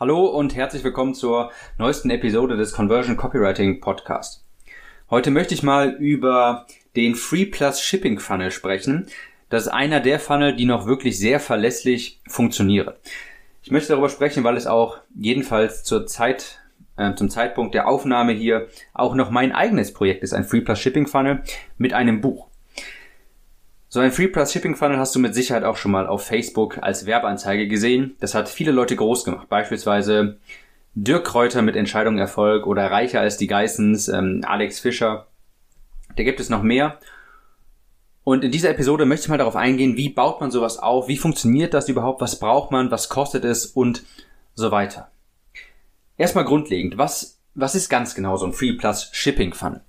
Hallo und herzlich willkommen zur neuesten Episode des Conversion Copywriting Podcast. Heute möchte ich mal über den Free Plus Shipping Funnel sprechen. Das ist einer der Funnel, die noch wirklich sehr verlässlich funktionieren. Ich möchte darüber sprechen, weil es auch jedenfalls zur Zeit, äh, zum Zeitpunkt der Aufnahme hier auch noch mein eigenes Projekt ist, ein Free Plus Shipping Funnel mit einem Buch. So ein Free Plus Shipping Funnel hast du mit Sicherheit auch schon mal auf Facebook als Werbeanzeige gesehen. Das hat viele Leute groß gemacht. Beispielsweise Dirk Kräuter mit Entscheidung Erfolg oder Reicher als die Geissens, ähm, Alex Fischer. Da gibt es noch mehr. Und in dieser Episode möchte ich mal darauf eingehen, wie baut man sowas auf, wie funktioniert das überhaupt, was braucht man, was kostet es und so weiter. Erstmal grundlegend, was, was ist ganz genau so ein Free Plus Shipping Funnel?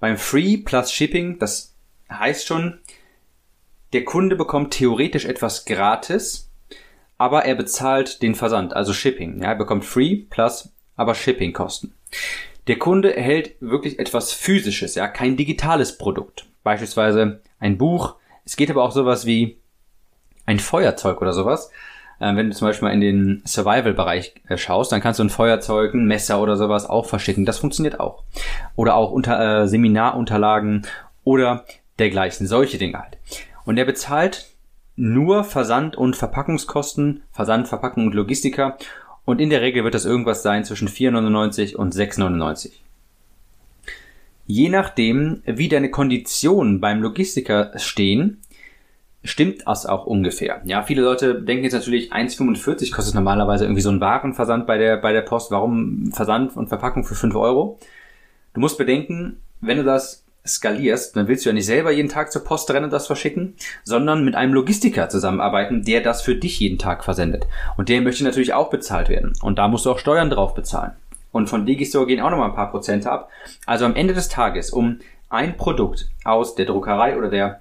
Beim Free Plus Shipping, das heißt schon, der Kunde bekommt theoretisch etwas gratis, aber er bezahlt den Versand, also Shipping. Ja, er bekommt Free plus aber Shipping-Kosten. Der Kunde erhält wirklich etwas Physisches, ja, kein digitales Produkt. Beispielsweise ein Buch. Es geht aber auch sowas wie ein Feuerzeug oder sowas. Ähm, wenn du zum Beispiel mal in den Survival-Bereich äh, schaust, dann kannst du ein Feuerzeug, ein Messer oder sowas auch verschicken. Das funktioniert auch. Oder auch unter äh, Seminarunterlagen oder dergleichen. Solche Dinge halt. Und er bezahlt nur Versand und Verpackungskosten, Versand, Verpackung und Logistiker. Und in der Regel wird das irgendwas sein zwischen 4,99 und 6,99. Je nachdem, wie deine Konditionen beim Logistiker stehen, stimmt das auch ungefähr. Ja, viele Leute denken jetzt natürlich 1,45 kostet normalerweise irgendwie so ein Warenversand bei der, bei der Post. Warum Versand und Verpackung für 5 Euro? Du musst bedenken, wenn du das skalierst, dann willst du ja nicht selber jeden Tag zur Post rennen und das verschicken, sondern mit einem Logistiker zusammenarbeiten, der das für dich jeden Tag versendet. Und der möchte natürlich auch bezahlt werden. Und da musst du auch Steuern drauf bezahlen. Und von Digistore gehen auch nochmal ein paar Prozente ab. Also am Ende des Tages, um ein Produkt aus der Druckerei oder der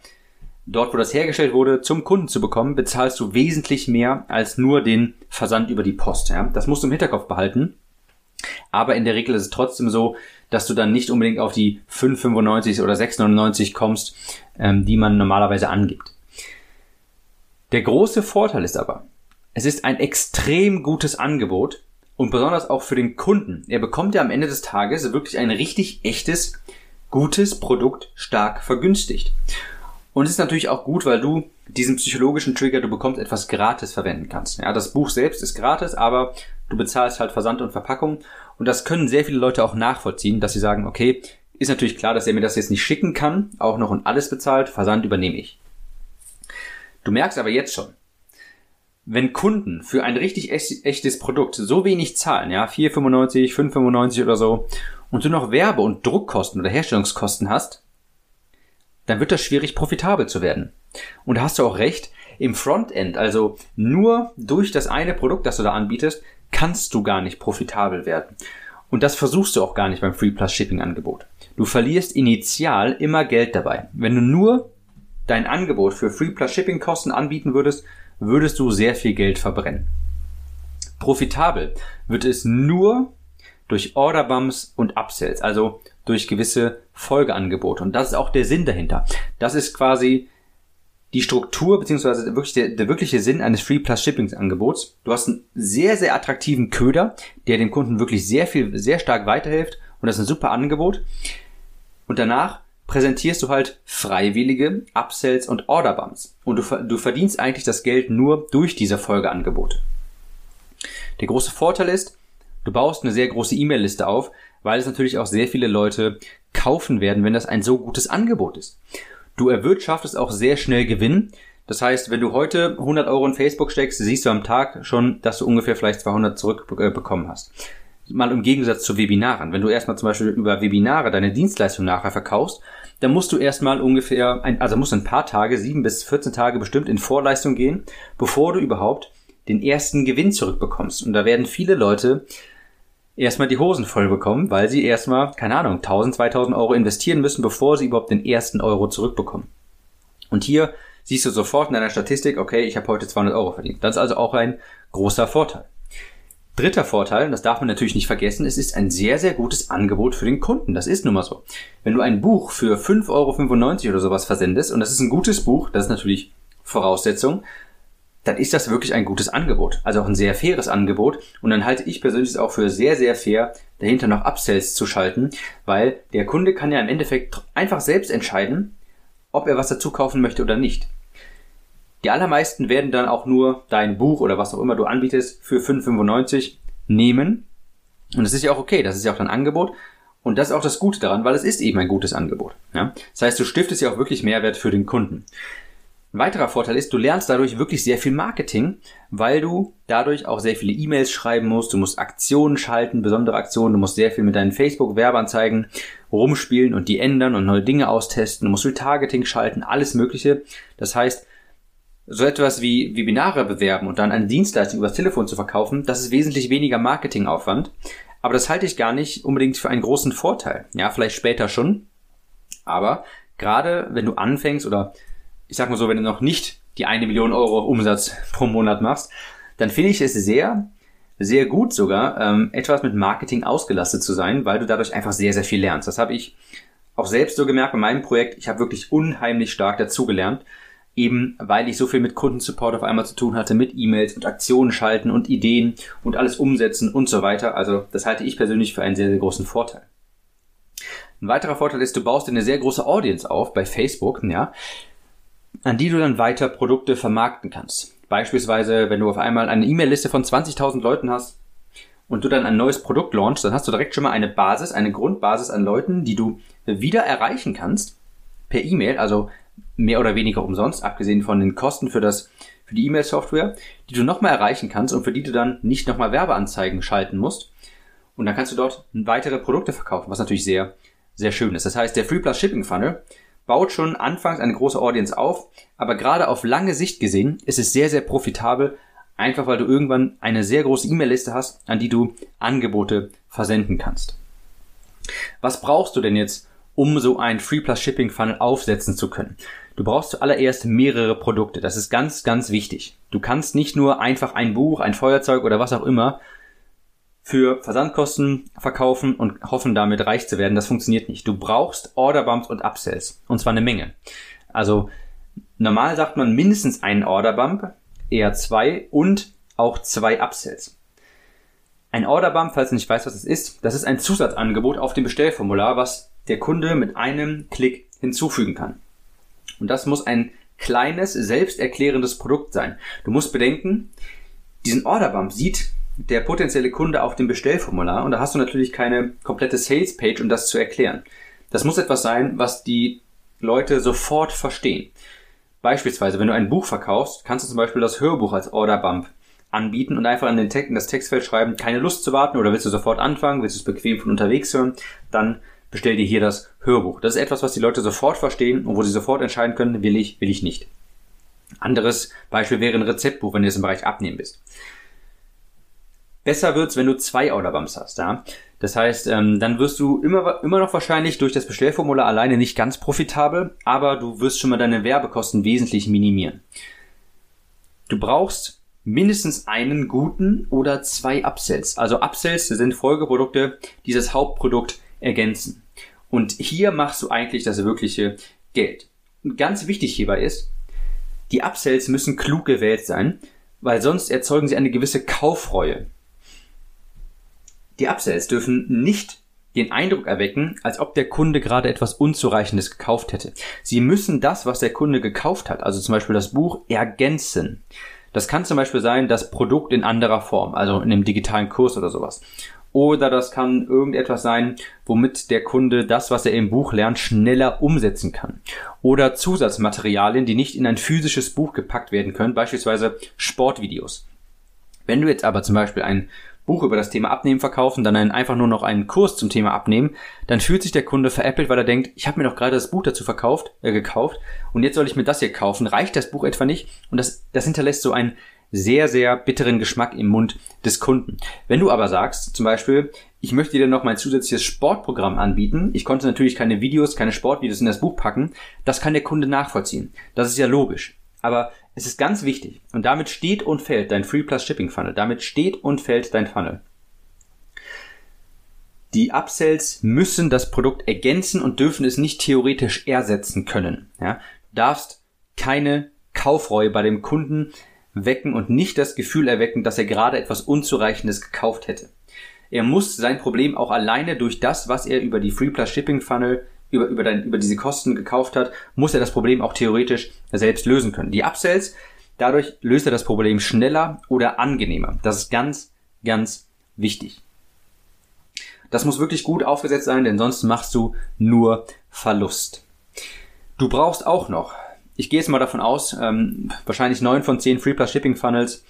dort, wo das hergestellt wurde, zum Kunden zu bekommen, bezahlst du wesentlich mehr als nur den Versand über die Post. Ja? Das musst du im Hinterkopf behalten. Aber in der Regel ist es trotzdem so, dass du dann nicht unbedingt auf die 5,95 oder 6,99 kommst, ähm, die man normalerweise angibt. Der große Vorteil ist aber, es ist ein extrem gutes Angebot und besonders auch für den Kunden. Er bekommt ja am Ende des Tages wirklich ein richtig echtes, gutes Produkt stark vergünstigt. Und es ist natürlich auch gut, weil du diesen psychologischen Trigger, du bekommst etwas gratis verwenden kannst. Ja, das Buch selbst ist gratis, aber du bezahlst halt Versand und Verpackung und das können sehr viele Leute auch nachvollziehen, dass sie sagen, okay, ist natürlich klar, dass er mir das jetzt nicht schicken kann, auch noch und alles bezahlt, Versand übernehme ich. Du merkst aber jetzt schon, wenn Kunden für ein richtig echtes Produkt so wenig zahlen, ja, 4,95, 5,95 oder so, und du noch Werbe- und Druckkosten oder Herstellungskosten hast, dann wird das schwierig profitabel zu werden. Und da hast du auch recht, im Frontend, also nur durch das eine Produkt, das du da anbietest, kannst du gar nicht profitabel werden. Und das versuchst du auch gar nicht beim Free Plus Shipping Angebot. Du verlierst initial immer Geld dabei. Wenn du nur dein Angebot für Free Plus Shipping Kosten anbieten würdest, würdest du sehr viel Geld verbrennen. Profitabel wird es nur durch Orderbumps und Upsells, also durch gewisse Folgeangebote. Und das ist auch der Sinn dahinter. Das ist quasi die Struktur beziehungsweise der, der wirkliche Sinn eines Free Plus Shipping Angebots. Du hast einen sehr, sehr attraktiven Köder, der dem Kunden wirklich sehr viel, sehr stark weiterhilft und das ist ein super Angebot. Und danach präsentierst du halt freiwillige Upsells und Orderbumps. Und du, du verdienst eigentlich das Geld nur durch diese Folgeangebote. Der große Vorteil ist, du baust eine sehr große E-Mail-Liste auf, weil es natürlich auch sehr viele Leute kaufen werden, wenn das ein so gutes Angebot ist. Du erwirtschaftest auch sehr schnell Gewinn. Das heißt, wenn du heute 100 Euro in Facebook steckst, siehst du am Tag schon, dass du ungefähr vielleicht 200 zurückbekommen hast. Mal im Gegensatz zu Webinaren. Wenn du erstmal zum Beispiel über Webinare deine Dienstleistung nachher verkaufst, dann musst du erstmal ungefähr, ein, also musst ein paar Tage, sieben bis 14 Tage bestimmt in Vorleistung gehen, bevor du überhaupt den ersten Gewinn zurückbekommst. Und da werden viele Leute erstmal die Hosen voll bekommen, weil sie erstmal, keine Ahnung, 1000, 2000 Euro investieren müssen, bevor sie überhaupt den ersten Euro zurückbekommen. Und hier siehst du sofort in deiner Statistik, okay, ich habe heute 200 Euro verdient. Das ist also auch ein großer Vorteil. Dritter Vorteil, das darf man natürlich nicht vergessen, es ist ein sehr, sehr gutes Angebot für den Kunden. Das ist nun mal so. Wenn du ein Buch für 5,95 Euro oder sowas versendest, und das ist ein gutes Buch, das ist natürlich Voraussetzung, dann ist das wirklich ein gutes Angebot. Also auch ein sehr faires Angebot. Und dann halte ich persönlich es auch für sehr, sehr fair, dahinter noch Upsells zu schalten, weil der Kunde kann ja im Endeffekt einfach selbst entscheiden, ob er was dazu kaufen möchte oder nicht. Die allermeisten werden dann auch nur dein Buch oder was auch immer du anbietest für 5,95 nehmen. Und das ist ja auch okay, das ist ja auch dein Angebot. Und das ist auch das Gute daran, weil es ist eben ein gutes Angebot. Ja? Das heißt, du stiftest ja auch wirklich Mehrwert für den Kunden. Ein weiterer Vorteil ist, du lernst dadurch wirklich sehr viel Marketing, weil du dadurch auch sehr viele E-Mails schreiben musst, du musst Aktionen schalten, besondere Aktionen, du musst sehr viel mit deinen Facebook-Werbeanzeigen rumspielen und die ändern und neue Dinge austesten, du musst Retargeting schalten, alles Mögliche. Das heißt, so etwas wie Webinare bewerben und dann eine Dienstleistung übers Telefon zu verkaufen, das ist wesentlich weniger Marketingaufwand. Aber das halte ich gar nicht unbedingt für einen großen Vorteil. Ja, vielleicht später schon. Aber gerade wenn du anfängst oder ich sag mal so, wenn du noch nicht die eine Million Euro Umsatz pro Monat machst, dann finde ich es sehr, sehr gut sogar, ähm, etwas mit Marketing ausgelastet zu sein, weil du dadurch einfach sehr, sehr viel lernst. Das habe ich auch selbst so gemerkt bei meinem Projekt. Ich habe wirklich unheimlich stark dazugelernt, eben weil ich so viel mit Kundensupport auf einmal zu tun hatte, mit E-Mails und Aktionen schalten und Ideen und alles umsetzen und so weiter. Also das halte ich persönlich für einen sehr, sehr großen Vorteil. Ein weiterer Vorteil ist, du baust eine sehr große Audience auf bei Facebook, ja, an die du dann weiter Produkte vermarkten kannst. Beispielsweise, wenn du auf einmal eine E-Mail-Liste von 20.000 Leuten hast und du dann ein neues Produkt launchst, dann hast du direkt schon mal eine Basis, eine Grundbasis an Leuten, die du wieder erreichen kannst per E-Mail, also mehr oder weniger umsonst, abgesehen von den Kosten für das für die E-Mail-Software, die du nochmal erreichen kannst und für die du dann nicht nochmal Werbeanzeigen schalten musst. Und dann kannst du dort weitere Produkte verkaufen, was natürlich sehr, sehr schön ist. Das heißt, der Free Plus Shipping Funnel baut schon anfangs eine große Audience auf, aber gerade auf lange Sicht gesehen ist es sehr, sehr profitabel, einfach weil du irgendwann eine sehr große E-Mail-Liste hast, an die du Angebote versenden kannst. Was brauchst du denn jetzt, um so ein Free Plus Shipping Funnel aufsetzen zu können? Du brauchst zuallererst mehrere Produkte. Das ist ganz, ganz wichtig. Du kannst nicht nur einfach ein Buch, ein Feuerzeug oder was auch immer für Versandkosten verkaufen und hoffen damit reich zu werden. Das funktioniert nicht. Du brauchst Orderbumps und Upsells. Und zwar eine Menge. Also normal sagt man mindestens einen Orderbump, eher zwei und auch zwei Upsells. Ein Orderbump, falls du nicht weißt, was es ist, das ist ein Zusatzangebot auf dem Bestellformular, was der Kunde mit einem Klick hinzufügen kann. Und das muss ein kleines, selbsterklärendes Produkt sein. Du musst bedenken, diesen Orderbump sieht der potenzielle Kunde auf dem Bestellformular und da hast du natürlich keine komplette Sales Page, um das zu erklären. Das muss etwas sein, was die Leute sofort verstehen. Beispielsweise, wenn du ein Buch verkaufst, kannst du zum Beispiel das Hörbuch als Orderbump anbieten und einfach in, den Text, in das Textfeld schreiben, keine Lust zu warten oder willst du sofort anfangen, willst du es bequem von unterwegs hören, dann bestell dir hier das Hörbuch. Das ist etwas, was die Leute sofort verstehen und wo sie sofort entscheiden können, will ich, will ich nicht. Anderes Beispiel wäre ein Rezeptbuch, wenn du jetzt im Bereich Abnehmen bist. Besser wird's, wenn du zwei Orderbumps hast, ja. Das heißt, ähm, dann wirst du immer, immer noch wahrscheinlich durch das Bestellformular alleine nicht ganz profitabel, aber du wirst schon mal deine Werbekosten wesentlich minimieren. Du brauchst mindestens einen guten oder zwei Upsells. Also Upsells sind Folgeprodukte, die das Hauptprodukt ergänzen. Und hier machst du eigentlich das wirkliche Geld. Und ganz wichtig hierbei ist, die Upsells müssen klug gewählt sein, weil sonst erzeugen sie eine gewisse Kaufreue. Die Upsells dürfen nicht den Eindruck erwecken, als ob der Kunde gerade etwas Unzureichendes gekauft hätte. Sie müssen das, was der Kunde gekauft hat, also zum Beispiel das Buch, ergänzen. Das kann zum Beispiel sein, das Produkt in anderer Form, also in einem digitalen Kurs oder sowas. Oder das kann irgendetwas sein, womit der Kunde das, was er im Buch lernt, schneller umsetzen kann. Oder Zusatzmaterialien, die nicht in ein physisches Buch gepackt werden können, beispielsweise Sportvideos. Wenn du jetzt aber zum Beispiel ein Buch über das Thema Abnehmen verkaufen, dann einfach nur noch einen Kurs zum Thema Abnehmen, dann fühlt sich der Kunde veräppelt, weil er denkt, ich habe mir doch gerade das Buch dazu verkauft, äh, gekauft und jetzt soll ich mir das hier kaufen. Reicht das Buch etwa nicht? Und das, das hinterlässt so einen sehr, sehr bitteren Geschmack im Mund des Kunden. Wenn du aber sagst, zum Beispiel, ich möchte dir noch mein zusätzliches Sportprogramm anbieten, ich konnte natürlich keine Videos, keine Sportvideos in das Buch packen, das kann der Kunde nachvollziehen. Das ist ja logisch. Aber es ist ganz wichtig und damit steht und fällt dein Free Plus Shipping Funnel. Damit steht und fällt dein Funnel. Die Upsells müssen das Produkt ergänzen und dürfen es nicht theoretisch ersetzen können. Ja? Du darfst keine Kaufreue bei dem Kunden wecken und nicht das Gefühl erwecken, dass er gerade etwas Unzureichendes gekauft hätte. Er muss sein Problem auch alleine durch das, was er über die Free Plus Shipping Funnel über, über, dein, über diese Kosten gekauft hat, muss er das Problem auch theoretisch selbst lösen können. Die Upsells, dadurch löst er das Problem schneller oder angenehmer. Das ist ganz, ganz wichtig. Das muss wirklich gut aufgesetzt sein, denn sonst machst du nur Verlust. Du brauchst auch noch, ich gehe jetzt mal davon aus, ähm, wahrscheinlich neun von zehn Free Plus Shipping Funnels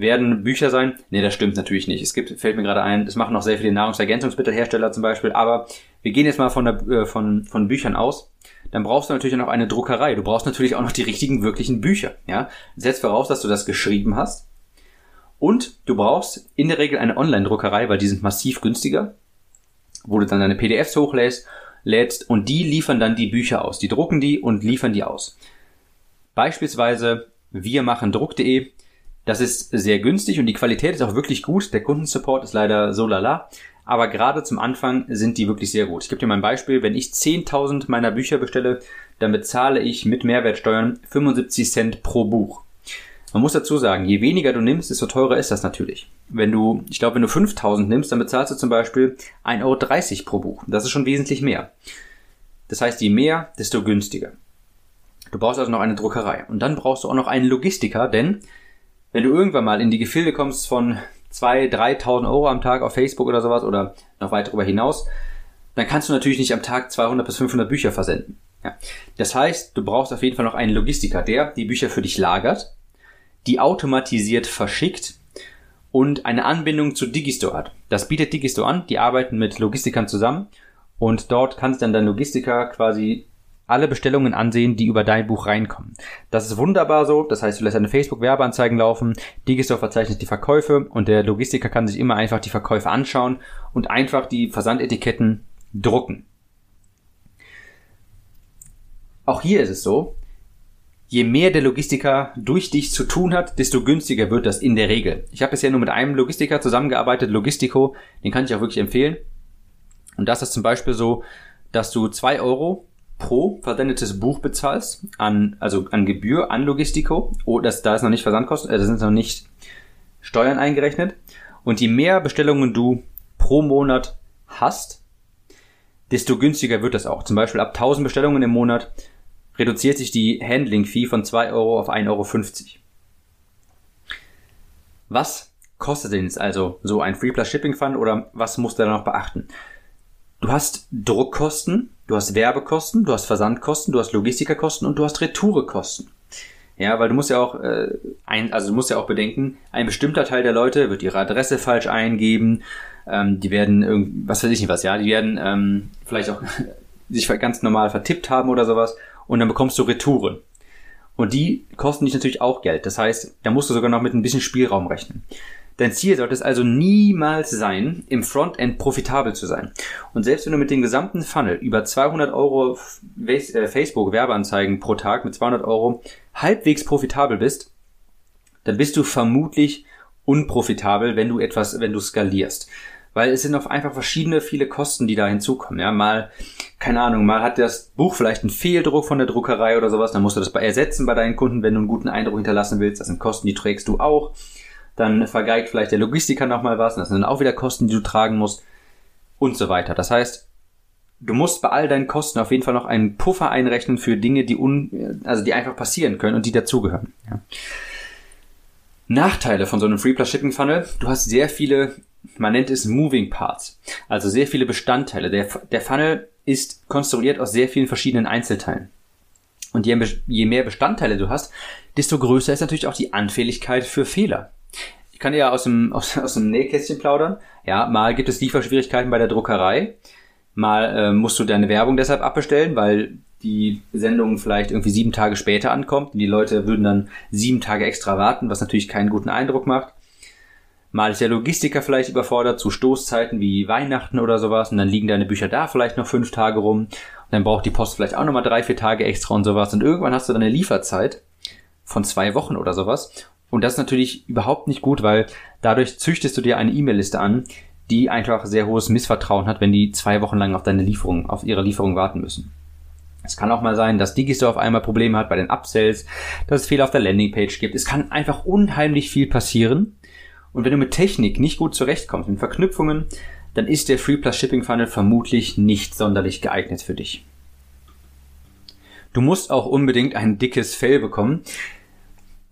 werden Bücher sein. Nee, das stimmt natürlich nicht. Es gibt, fällt mir gerade ein, das machen noch sehr viele Nahrungsergänzungsmittelhersteller zum Beispiel, aber wir gehen jetzt mal von, der, äh, von, von Büchern aus. Dann brauchst du natürlich auch noch eine Druckerei. Du brauchst natürlich auch noch die richtigen, wirklichen Bücher. Ja? Setz voraus, dass du das geschrieben hast. Und du brauchst in der Regel eine Online-Druckerei, weil die sind massiv günstiger, wo du dann deine PDFs hochlädst lädst und die liefern dann die Bücher aus. Die drucken die und liefern die aus. Beispielsweise wir machen Druck.de das ist sehr günstig und die Qualität ist auch wirklich gut. Der Kundensupport ist leider so lala. Aber gerade zum Anfang sind die wirklich sehr gut. Ich gebe dir mal ein Beispiel. Wenn ich 10.000 meiner Bücher bestelle, dann bezahle ich mit Mehrwertsteuern 75 Cent pro Buch. Man muss dazu sagen, je weniger du nimmst, desto teurer ist das natürlich. Wenn du, ich glaube, wenn du 5000 nimmst, dann bezahlst du zum Beispiel 1,30 Euro pro Buch. Das ist schon wesentlich mehr. Das heißt, je mehr, desto günstiger. Du brauchst also noch eine Druckerei. Und dann brauchst du auch noch einen Logistiker, denn wenn du irgendwann mal in die Gefilde kommst von 2.000, 3.000 Euro am Tag auf Facebook oder sowas oder noch weit darüber hinaus, dann kannst du natürlich nicht am Tag 200 bis 500 Bücher versenden. Ja. Das heißt, du brauchst auf jeden Fall noch einen Logistiker, der die Bücher für dich lagert, die automatisiert verschickt und eine Anbindung zu Digistore hat. Das bietet Digistore an, die arbeiten mit Logistikern zusammen und dort kannst dann dein Logistiker quasi alle Bestellungen ansehen, die über dein Buch reinkommen. Das ist wunderbar so. Das heißt, du lässt deine Facebook-Werbeanzeigen laufen, Digistore verzeichnet die Verkäufe und der Logistiker kann sich immer einfach die Verkäufe anschauen und einfach die Versandetiketten drucken. Auch hier ist es so, je mehr der Logistiker durch dich zu tun hat, desto günstiger wird das in der Regel. Ich habe bisher nur mit einem Logistiker zusammengearbeitet, Logistico, den kann ich auch wirklich empfehlen. Und das ist zum Beispiel so, dass du zwei Euro pro versendetes Buch bezahlst, an, also an Gebühr, an Logistico, oh, das, da ist noch nicht Versandkosten, äh, da sind noch nicht Steuern eingerechnet. Und je mehr Bestellungen du pro Monat hast, desto günstiger wird das auch. Zum Beispiel ab 1000 Bestellungen im Monat reduziert sich die Handling-Fee von 2 Euro auf 1,50 Euro. Was kostet denn jetzt also so ein Free Plus Shipping Fund oder was musst du da noch beachten? Du hast Druckkosten, du hast Werbekosten, du hast Versandkosten, du hast Logistikerkosten und du hast Retourekosten. Ja, weil du musst ja auch äh, ein, also du musst ja auch bedenken, ein bestimmter Teil der Leute wird ihre Adresse falsch eingeben, ähm, die werden irgendwie, was weiß ich nicht was, ja, die werden ähm, vielleicht auch sich ganz normal vertippt haben oder sowas und dann bekommst du Retouren. Und die kosten dich natürlich auch Geld. Das heißt, da musst du sogar noch mit ein bisschen Spielraum rechnen. Dein Ziel sollte es also niemals sein, im Frontend profitabel zu sein. Und selbst wenn du mit dem gesamten Funnel über 200 Euro äh, Facebook-Werbeanzeigen pro Tag mit 200 Euro halbwegs profitabel bist, dann bist du vermutlich unprofitabel, wenn du etwas, wenn du skalierst. Weil es sind auf einfach verschiedene, viele Kosten, die da hinzukommen. Ja, mal, keine Ahnung, mal hat das Buch vielleicht einen Fehldruck von der Druckerei oder sowas, dann musst du das ersetzen bei deinen Kunden, wenn du einen guten Eindruck hinterlassen willst. Das sind Kosten, die trägst du auch dann vergeigt vielleicht der Logistiker nochmal was, das sind dann auch wieder Kosten, die du tragen musst und so weiter. Das heißt, du musst bei all deinen Kosten auf jeden Fall noch einen Puffer einrechnen für Dinge, die un, also die einfach passieren können und die dazugehören. Ja. Nachteile von so einem Free Plus Shipping Funnel. Du hast sehr viele, man nennt es Moving Parts, also sehr viele Bestandteile. Der, der Funnel ist konstruiert aus sehr vielen verschiedenen Einzelteilen. Und je, je mehr Bestandteile du hast, desto größer ist natürlich auch die Anfälligkeit für Fehler. Ich kann ja aus dem, aus, aus dem Nähkästchen plaudern. Ja, mal gibt es Lieferschwierigkeiten bei der Druckerei. Mal äh, musst du deine Werbung deshalb abbestellen, weil die Sendung vielleicht irgendwie sieben Tage später ankommt. Die Leute würden dann sieben Tage extra warten, was natürlich keinen guten Eindruck macht. Mal ist der Logistiker vielleicht überfordert zu Stoßzeiten wie Weihnachten oder sowas und dann liegen deine Bücher da vielleicht noch fünf Tage rum. Und dann braucht die Post vielleicht auch nochmal drei, vier Tage extra und sowas. Und irgendwann hast du dann eine Lieferzeit von zwei Wochen oder sowas. Und das ist natürlich überhaupt nicht gut, weil dadurch züchtest du dir eine E-Mail-Liste an, die einfach sehr hohes Missvertrauen hat, wenn die zwei Wochen lang auf deine Lieferung, auf ihre Lieferung warten müssen. Es kann auch mal sein, dass Digistore auf einmal Probleme hat bei den Upsells, dass es Fehler auf der Landingpage gibt. Es kann einfach unheimlich viel passieren. Und wenn du mit Technik nicht gut zurechtkommst, mit Verknüpfungen, dann ist der Free Plus Shipping Funnel vermutlich nicht sonderlich geeignet für dich. Du musst auch unbedingt ein dickes Fell bekommen,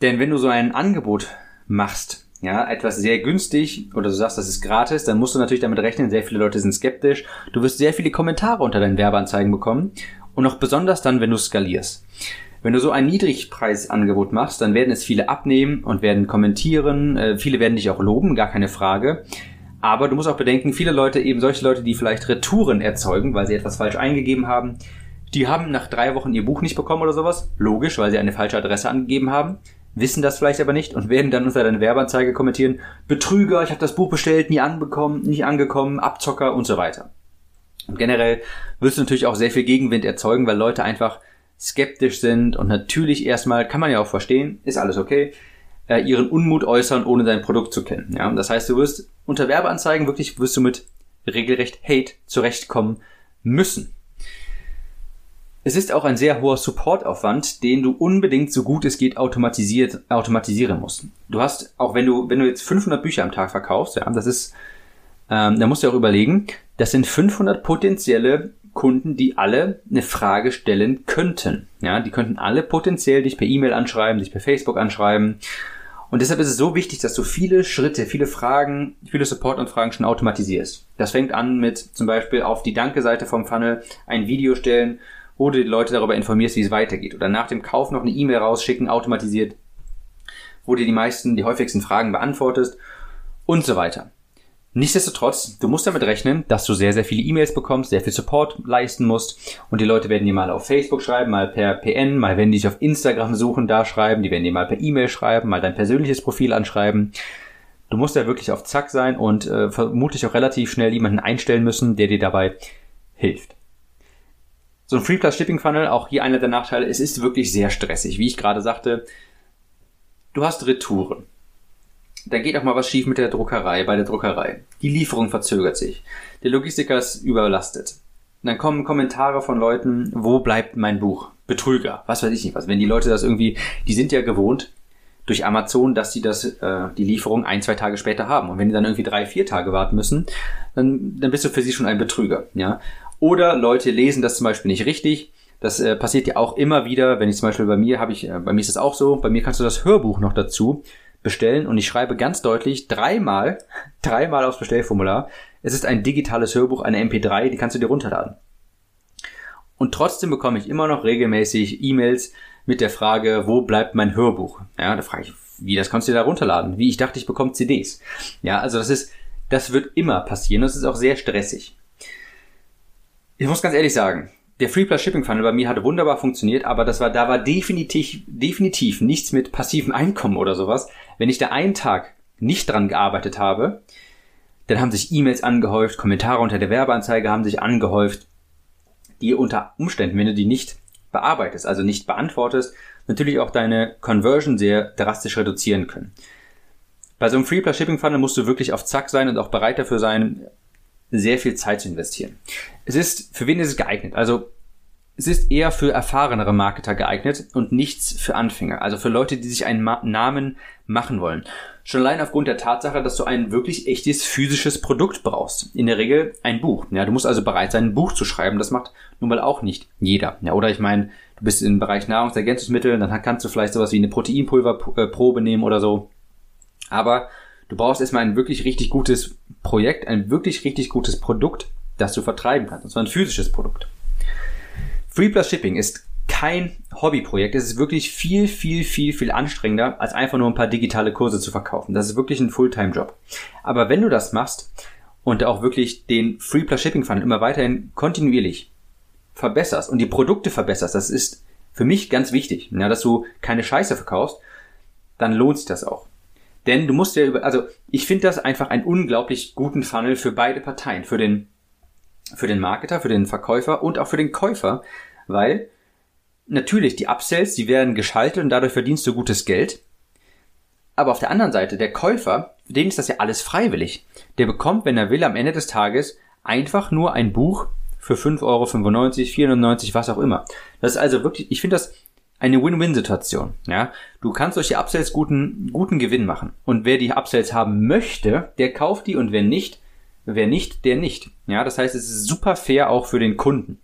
denn wenn du so ein Angebot machst, ja, etwas sehr günstig oder du sagst, das ist gratis, dann musst du natürlich damit rechnen, sehr viele Leute sind skeptisch. Du wirst sehr viele Kommentare unter deinen Werbeanzeigen bekommen und noch besonders dann, wenn du skalierst. Wenn du so ein Niedrigpreisangebot machst, dann werden es viele abnehmen und werden kommentieren. Äh, viele werden dich auch loben, gar keine Frage. Aber du musst auch bedenken, viele Leute, eben solche Leute, die vielleicht Retouren erzeugen, weil sie etwas falsch eingegeben haben, die haben nach drei Wochen ihr Buch nicht bekommen oder sowas. Logisch, weil sie eine falsche Adresse angegeben haben. Wissen das vielleicht aber nicht und werden dann unter deine Werbeanzeige kommentieren, Betrüger, ich habe das Buch bestellt, nie anbekommen, nicht angekommen, Abzocker und so weiter. Und generell wirst du natürlich auch sehr viel Gegenwind erzeugen, weil Leute einfach skeptisch sind und natürlich erstmal, kann man ja auch verstehen, ist alles okay, äh, ihren Unmut äußern, ohne dein Produkt zu kennen. Ja? Das heißt, du wirst unter Werbeanzeigen wirklich, wirst du mit regelrecht Hate zurechtkommen müssen. Es ist auch ein sehr hoher Supportaufwand, den du unbedingt so gut es geht automatisiert, automatisieren musst. Du hast, auch wenn du, wenn du jetzt 500 Bücher am Tag verkaufst, ja, das ist, ähm, da musst du auch überlegen, das sind 500 potenzielle Kunden, die alle eine Frage stellen könnten. Ja, die könnten alle potenziell dich per E-Mail anschreiben, dich per Facebook anschreiben. Und deshalb ist es so wichtig, dass du viele Schritte, viele Fragen, viele Supportanfragen schon automatisierst. Das fängt an mit zum Beispiel auf die Danke-Seite vom Funnel ein Video stellen, du die Leute darüber informierst, wie es weitergeht. Oder nach dem Kauf noch eine E-Mail rausschicken, automatisiert, wo du die meisten, die häufigsten Fragen beantwortest und so weiter. Nichtsdestotrotz, du musst damit rechnen, dass du sehr, sehr viele E-Mails bekommst, sehr viel Support leisten musst und die Leute werden dir mal auf Facebook schreiben, mal per PN, mal wenn die dich auf Instagram suchen, da schreiben, die werden dir mal per E-Mail schreiben, mal dein persönliches Profil anschreiben. Du musst ja wirklich auf Zack sein und äh, vermutlich auch relativ schnell jemanden einstellen müssen, der dir dabei hilft. So ein Free Plus Shipping Funnel, auch hier einer der Nachteile, es ist wirklich sehr stressig. Wie ich gerade sagte, du hast Retouren. Da geht auch mal was schief mit der Druckerei, bei der Druckerei. Die Lieferung verzögert sich. Der Logistiker ist überlastet. Dann kommen Kommentare von Leuten, wo bleibt mein Buch? Betrüger, was weiß ich nicht was. Wenn die Leute das irgendwie, die sind ja gewohnt durch Amazon, dass sie das, äh, die Lieferung ein, zwei Tage später haben. Und wenn die dann irgendwie drei, vier Tage warten müssen, dann, dann bist du für sie schon ein Betrüger. Ja? Oder Leute lesen das zum Beispiel nicht richtig. Das äh, passiert ja auch immer wieder, wenn ich zum Beispiel bei mir habe ich, äh, bei mir ist das auch so, bei mir kannst du das Hörbuch noch dazu bestellen und ich schreibe ganz deutlich dreimal, dreimal aufs Bestellformular. Es ist ein digitales Hörbuch, eine MP3, die kannst du dir runterladen. Und trotzdem bekomme ich immer noch regelmäßig E-Mails mit der Frage, wo bleibt mein Hörbuch? Ja, da frage ich, wie, das kannst du dir da runterladen? Wie, ich dachte, ich bekomme CDs. Ja, also das ist, das wird immer passieren. Das ist auch sehr stressig. Ich muss ganz ehrlich sagen, der Free Plus Shipping Funnel bei mir hatte wunderbar funktioniert, aber das war, da war definitiv, definitiv nichts mit passivem Einkommen oder sowas. Wenn ich da einen Tag nicht dran gearbeitet habe, dann haben sich E-Mails angehäuft, Kommentare unter der Werbeanzeige haben sich angehäuft, die unter Umständen, wenn du die nicht bearbeitest, also nicht beantwortest, natürlich auch deine Conversion sehr drastisch reduzieren können. Bei so einem Free Plus Shipping Funnel musst du wirklich auf Zack sein und auch bereit dafür sein, sehr viel Zeit zu investieren. Es ist, für wen ist es geeignet? Also, es ist eher für erfahrenere Marketer geeignet und nichts für Anfänger. Also für Leute, die sich einen Ma Namen machen wollen. Schon allein aufgrund der Tatsache, dass du ein wirklich echtes physisches Produkt brauchst. In der Regel ein Buch. Ja, du musst also bereit sein, ein Buch zu schreiben. Das macht nun mal auch nicht jeder. Ja, oder ich meine, du bist im Bereich Nahrungsergänzungsmittel, dann kannst du vielleicht sowas wie eine Proteinpulverprobe nehmen oder so. Aber Du brauchst erstmal ein wirklich richtig gutes Projekt, ein wirklich richtig gutes Produkt, das du vertreiben kannst. Und zwar ein physisches Produkt. Free Plus Shipping ist kein Hobbyprojekt. Es ist wirklich viel, viel, viel, viel anstrengender, als einfach nur ein paar digitale Kurse zu verkaufen. Das ist wirklich ein Fulltime-Job. Aber wenn du das machst und auch wirklich den Free Plus Shipping Funnel immer weiterhin kontinuierlich verbesserst und die Produkte verbesserst, das ist für mich ganz wichtig, ja, dass du keine Scheiße verkaufst, dann lohnt sich das auch. Denn du musst ja über, also ich finde das einfach einen unglaublich guten Funnel für beide Parteien, für den, für den Marketer, für den Verkäufer und auch für den Käufer, weil natürlich die Upsells, die werden geschaltet und dadurch verdienst du gutes Geld. Aber auf der anderen Seite, der Käufer, für den ist das ja alles freiwillig. Der bekommt, wenn er will, am Ende des Tages einfach nur ein Buch für 5,95 Euro, 4,99, was auch immer. Das ist also wirklich, ich finde das eine Win-Win-Situation. Ja, du kannst durch die Upsells guten, guten Gewinn machen. Und wer die Upsells haben möchte, der kauft die und wer nicht, wer nicht, der nicht. Ja, das heißt, es ist super fair auch für den Kunden.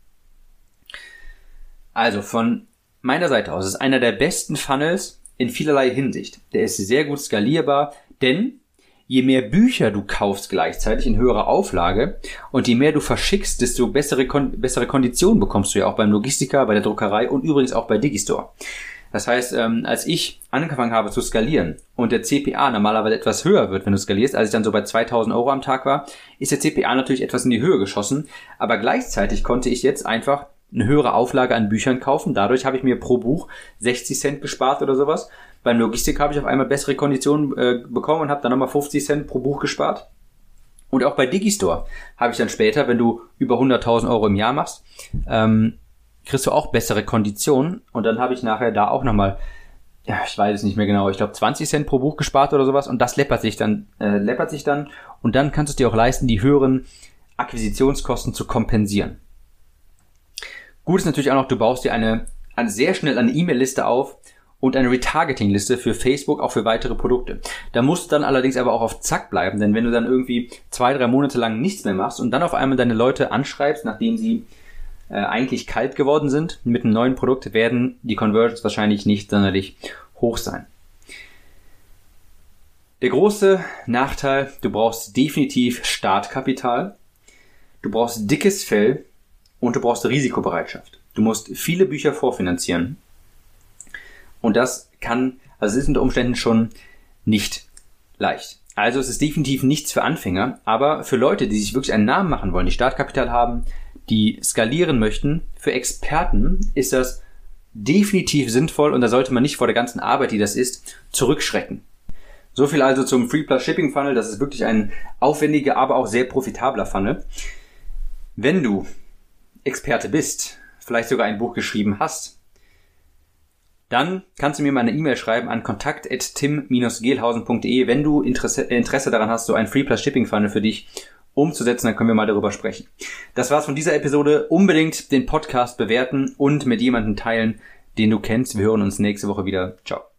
Also von meiner Seite aus ist einer der besten Funnels in vielerlei Hinsicht. Der ist sehr gut skalierbar, denn je mehr Bücher du kaufst gleichzeitig in höherer Auflage und je mehr du verschickst, desto bessere, bessere Konditionen bekommst du ja auch beim Logistiker, bei der Druckerei und übrigens auch bei Digistore. Das heißt, ähm, als ich angefangen habe zu skalieren und der CPA normalerweise etwas höher wird, wenn du skalierst, als ich dann so bei 2000 Euro am Tag war, ist der CPA natürlich etwas in die Höhe geschossen, aber gleichzeitig konnte ich jetzt einfach eine höhere Auflage an Büchern kaufen. Dadurch habe ich mir pro Buch 60 Cent gespart oder sowas. Beim Logistik habe ich auf einmal bessere Konditionen äh, bekommen und habe dann nochmal 50 Cent pro Buch gespart. Und auch bei Digistore habe ich dann später, wenn du über 100.000 Euro im Jahr machst, ähm, kriegst du auch bessere Konditionen. Und dann habe ich nachher da auch nochmal, ja, ich weiß es nicht mehr genau, ich glaube 20 Cent pro Buch gespart oder sowas. Und das läppert sich dann, äh, läppert sich dann. Und dann kannst du es dir auch leisten, die höheren Akquisitionskosten zu kompensieren. Gut ist natürlich auch noch, du baust dir eine, eine sehr schnell eine E-Mail-Liste auf, und eine Retargeting-Liste für Facebook auch für weitere Produkte. Da musst du dann allerdings aber auch auf Zack bleiben, denn wenn du dann irgendwie zwei, drei Monate lang nichts mehr machst und dann auf einmal deine Leute anschreibst, nachdem sie äh, eigentlich kalt geworden sind mit einem neuen Produkt, werden die Conversions wahrscheinlich nicht sonderlich hoch sein. Der große Nachteil, du brauchst definitiv Startkapital, du brauchst dickes Fell und du brauchst Risikobereitschaft. Du musst viele Bücher vorfinanzieren und das kann, also es ist unter Umständen schon nicht leicht. Also es ist definitiv nichts für Anfänger, aber für Leute, die sich wirklich einen Namen machen wollen, die Startkapital haben, die skalieren möchten, für Experten ist das definitiv sinnvoll und da sollte man nicht vor der ganzen Arbeit, die das ist, zurückschrecken. So viel also zum Free Plus Shipping Funnel. Das ist wirklich ein aufwendiger, aber auch sehr profitabler Funnel. Wenn du Experte bist, vielleicht sogar ein Buch geschrieben hast, dann kannst du mir mal eine E-Mail schreiben an kontakt.tim-gelhausen.de, wenn du Interesse, Interesse daran hast, so ein Free Plus Shipping Funnel für dich umzusetzen, dann können wir mal darüber sprechen. Das war's von dieser Episode. Unbedingt den Podcast bewerten und mit jemandem teilen, den du kennst. Wir hören uns nächste Woche wieder. Ciao.